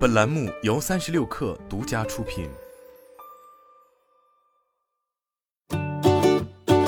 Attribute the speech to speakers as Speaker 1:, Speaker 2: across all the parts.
Speaker 1: 本栏目由三十六氪独家出品。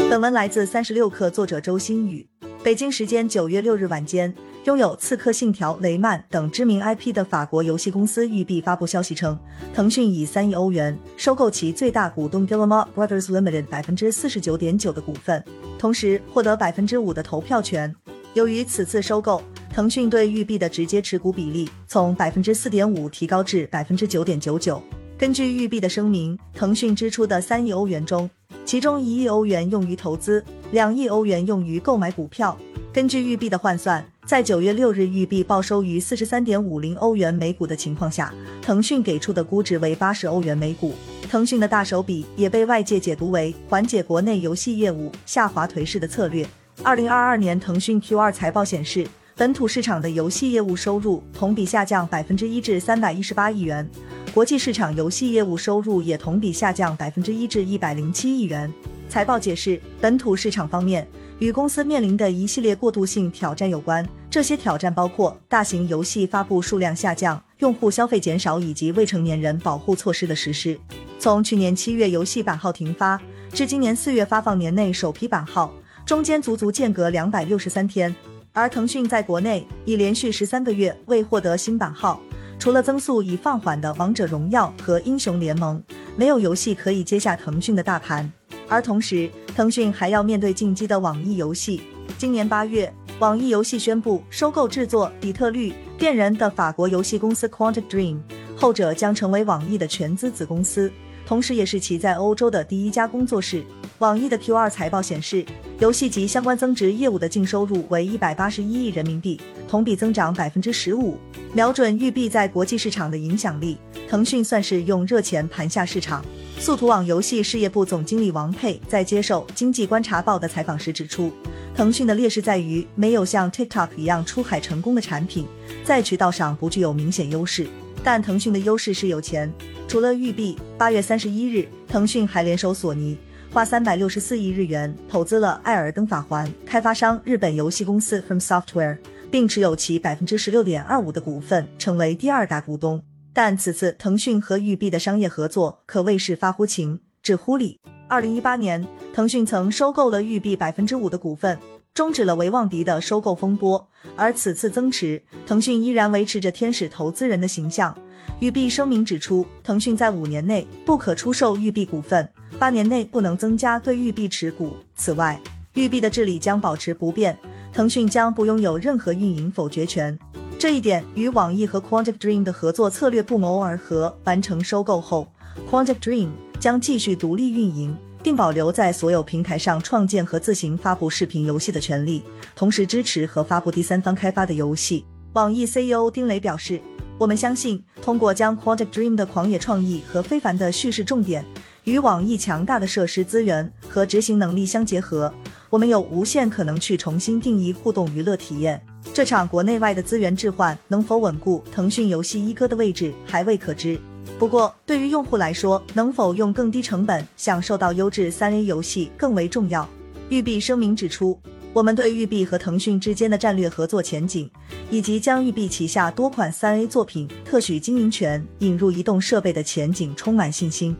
Speaker 2: 本文来自三十六氪，作者周新宇。北京时间九月六日晚间，拥有《刺客信条》、雷曼等知名 IP 的法国游戏公司育碧发布消息称，腾讯以三亿欧元收购其最大股东 Guillemot Brothers Limited 百分之四十九点九的股份，同时获得百分之五的投票权。由于此次收购，腾讯对育碧的直接持股比例从百分之四点五提高至百分之九点九九。根据育碧的声明，腾讯支出的三亿欧元中，其中一亿欧元用于投资，两亿欧元用于购买股票。根据育碧的换算，在九月六日育碧报收于四十三点五零欧元每股的情况下，腾讯给出的估值为八十欧元每股。腾讯的大手笔也被外界解读为缓解国内游戏业务下滑颓势的策略。二零二二年腾讯 Q 二财报显示，本土市场的游戏业务收入同比下降百分之一至三百一十八亿元。国际市场游戏业务收入也同比下降百分之一至一百零七亿元。财报解释，本土市场方面与公司面临的一系列过渡性挑战有关，这些挑战包括大型游戏发布数量下降、用户消费减少以及未成年人保护措施的实施。从去年七月游戏版号停发至今年四月发放年内首批版号，中间足足间隔两百六十三天。而腾讯在国内已连续十三个月未获得新版号。除了增速已放缓的《王者荣耀》和《英雄联盟》，没有游戏可以接下腾讯的大盘。而同时，腾讯还要面对进击的网易游戏。今年八月，网易游戏宣布收购制作《底特律：变人》的法国游戏公司 Quantic Dream，后者将成为网易的全资子公司，同时也是其在欧洲的第一家工作室。网易的 Q2 财报显示，游戏及相关增值业务的净收入为一百八十一亿人民币，同比增长百分之十五。瞄准育碧在国际市场的影响力，腾讯算是用热钱盘下市场。速图网游戏事业部总经理王佩在接受《经济观察报》的采访时指出，腾讯的劣势在于没有像 TikTok 一样出海成功的产品，在渠道上不具有明显优势。但腾讯的优势是有钱。除了育碧，八月三十一日，腾讯还联手索尼，花三百六十四亿日元投资了《艾尔登法环》开发商日本游戏公司 From Software。并持有其百分之十六点二五的股份，成为第二大股东。但此次腾讯和育碧的商业合作可谓是发乎情，止乎礼。二零一八年，腾讯曾收购了育碧百分之五的股份，终止了维旺迪的收购风波。而此次增持，腾讯依然维持着天使投资人的形象。育碧声明指出，腾讯在五年内不可出售育碧股份，八年内不能增加对育碧持股。此外，育碧的治理将保持不变。腾讯将不拥有任何运营否决权，这一点与网易和 Quantic Dream 的合作策略不谋而合。完成收购后，Quantic Dream 将继续独立运营，并保留在所有平台上创建和自行发布视频游戏的权利，同时支持和发布第三方开发的游戏。网易 CEO 丁磊表示：“我们相信，通过将 Quantic Dream 的狂野创意和非凡的叙事重点与网易强大的设施资源和执行能力相结合。”我们有无限可能去重新定义互动娱乐体验。这场国内外的资源置换能否稳固腾讯游戏一哥的位置还未可知。不过，对于用户来说，能否用更低成本享受到优质三 A 游戏更为重要。育碧声明指出，我们对育碧和腾讯之间的战略合作前景，以及将育碧旗下多款三 A 作品特许经营权引入移动设备的前景充满信心。